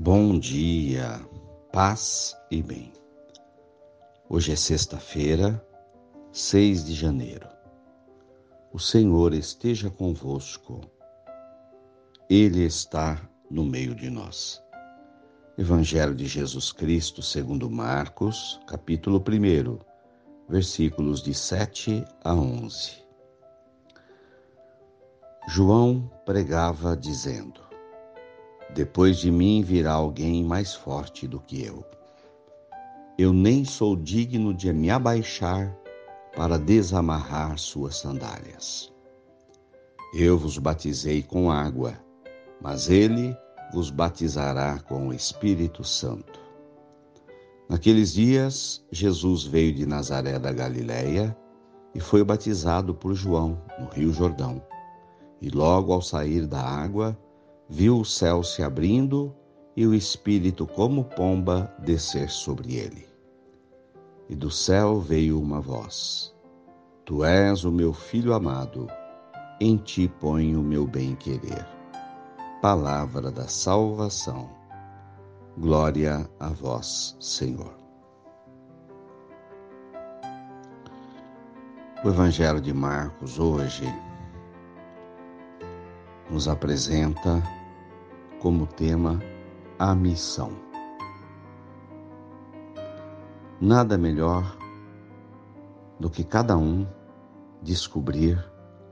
Bom dia, paz e bem. Hoje é sexta-feira, 6 de janeiro. O Senhor esteja convosco, Ele está no meio de nós. Evangelho de Jesus Cristo, segundo Marcos, capítulo 1, versículos de 7 a 11. João pregava dizendo: depois de mim virá alguém mais forte do que eu. Eu nem sou digno de me abaixar para desamarrar suas sandálias. Eu vos batizei com água, mas ele vos batizará com o Espírito Santo. Naqueles dias, Jesus veio de Nazaré da Galiléia e foi batizado por João no Rio Jordão. E logo ao sair da água, viu o céu se abrindo e o Espírito, como pomba, descer sobre ele. E do céu veio uma voz: Tu és o meu filho amado, em ti ponho o meu bem-querer. Palavra da salvação. Glória a vós, Senhor. O Evangelho de Marcos hoje nos apresenta como tema a missão. Nada melhor do que cada um descobrir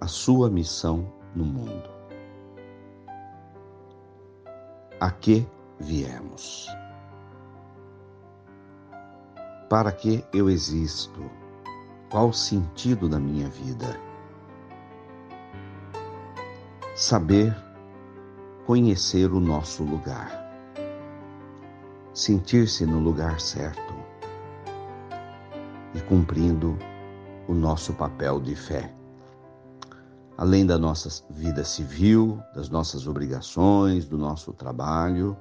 a sua missão no mundo. A que viemos? Para que eu existo? Qual o sentido da minha vida? Saber conhecer o nosso lugar, sentir-se no lugar certo e cumprindo o nosso papel de fé. Além da nossa vida civil, das nossas obrigações, do nosso trabalho,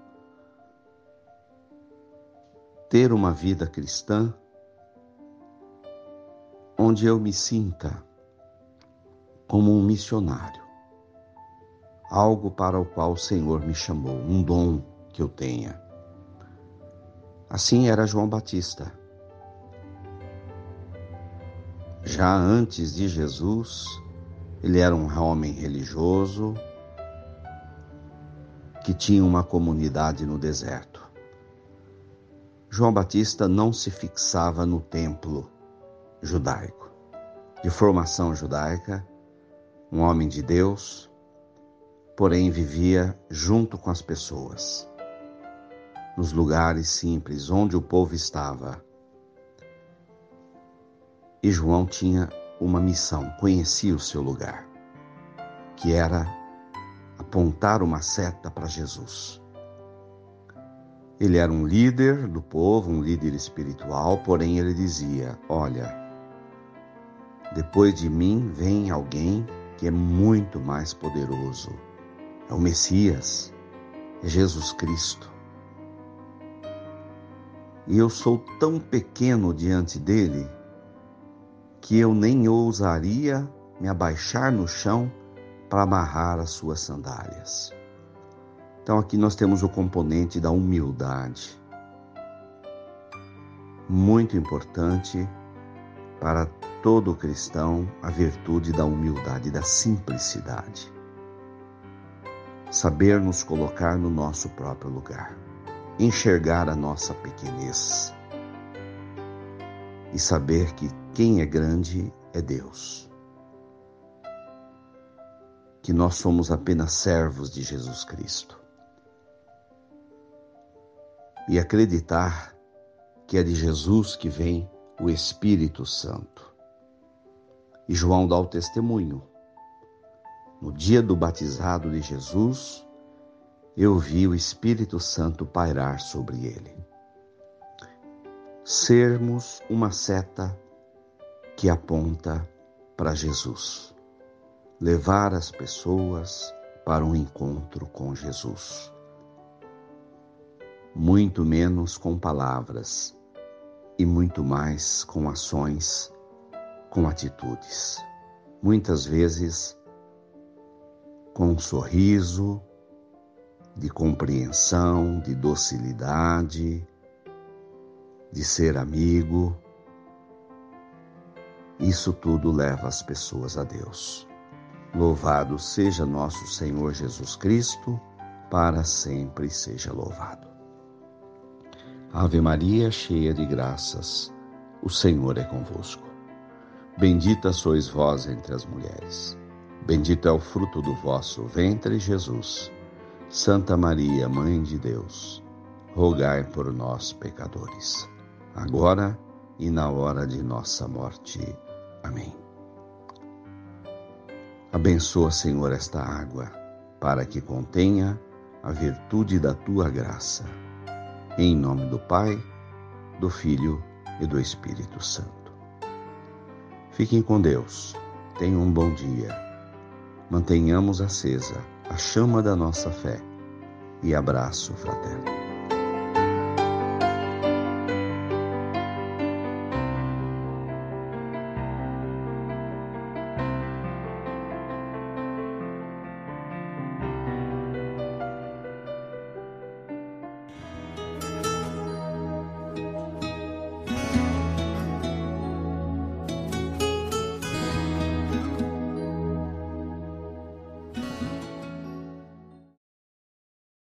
ter uma vida cristã onde eu me sinta como um missionário algo para o qual o Senhor me chamou, um dom que eu tenha. Assim era João Batista. Já antes de Jesus, ele era um homem religioso que tinha uma comunidade no deserto. João Batista não se fixava no templo judaico. De formação judaica, um homem de Deus, porém vivia junto com as pessoas, nos lugares simples onde o povo estava. E João tinha uma missão, conhecia o seu lugar, que era apontar uma seta para Jesus. Ele era um líder do povo, um líder espiritual, porém ele dizia: Olha, depois de mim vem alguém que é muito mais poderoso é o Messias, é Jesus Cristo. E eu sou tão pequeno diante dele que eu nem ousaria me abaixar no chão para amarrar as suas sandálias. Então aqui nós temos o componente da humildade. Muito importante para todo cristão a virtude da humildade, da simplicidade saber nos colocar no nosso próprio lugar, enxergar a nossa pequenez e saber que quem é grande é Deus. Que nós somos apenas servos de Jesus Cristo. E acreditar que é de Jesus que vem o Espírito Santo. E João dá o testemunho no dia do batizado de Jesus, eu vi o Espírito Santo pairar sobre ele. Sermos uma seta que aponta para Jesus. Levar as pessoas para um encontro com Jesus. Muito menos com palavras e muito mais com ações, com atitudes. Muitas vezes com um sorriso, de compreensão, de docilidade, de ser amigo. Isso tudo leva as pessoas a Deus. Louvado seja nosso Senhor Jesus Cristo, para sempre seja louvado. Ave Maria, cheia de graças, o Senhor é convosco. Bendita sois vós entre as mulheres. Bendito é o fruto do vosso ventre, Jesus. Santa Maria, Mãe de Deus, rogai por nós, pecadores, agora e na hora de nossa morte. Amém. Abençoa, Senhor, esta água, para que contenha a virtude da tua graça. Em nome do Pai, do Filho e do Espírito Santo. Fiquem com Deus. Tenham um bom dia. Mantenhamos acesa a chama da nossa fé e abraço fraterno.